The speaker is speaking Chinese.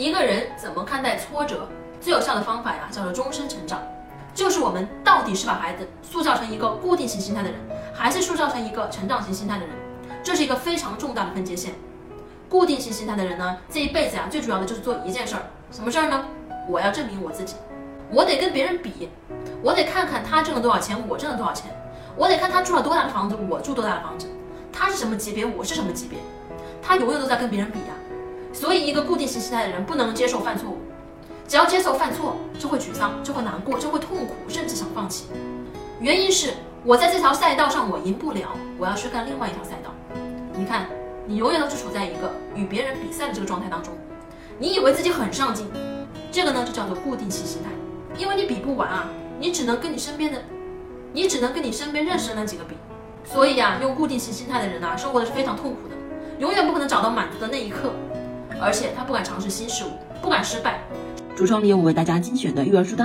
一个人怎么看待挫折？最有效的方法呀，叫做终身成长。就是我们到底是把孩子塑造成一个固定型心态的人，还是塑造成一个成长型心态的人？这是一个非常重大的分界线。固定型心态的人呢，这一辈子呀，最主要的就是做一件事儿，什么事儿呢？我要证明我自己，我得跟别人比，我得看看他挣了多少钱，我挣了多少钱，我得看他住了多大的房子，我住多大的房子，他是什么级别，我是什么级别，他永远都在跟别人比呀。所以，一个固定型心态的人不能接受犯错误，只要接受犯错，就会沮丧，就会难过，就会痛苦，甚至想放弃。原因是我在这条赛道上我赢不了，我要去干另外一条赛道。你看，你永远都是处在一个与别人比赛的这个状态当中，你以为自己很上进，这个呢就叫做固定型心态，因为你比不完啊，你只能跟你身边的，你只能跟你身边认识的那几个比。所以呀，用固定型心态的人呢，生活的是非常痛苦的，永远不可能找到满足的那一刻。而且他不敢尝试新事物，不敢失败。橱窗里有我为大家精选的育儿书单。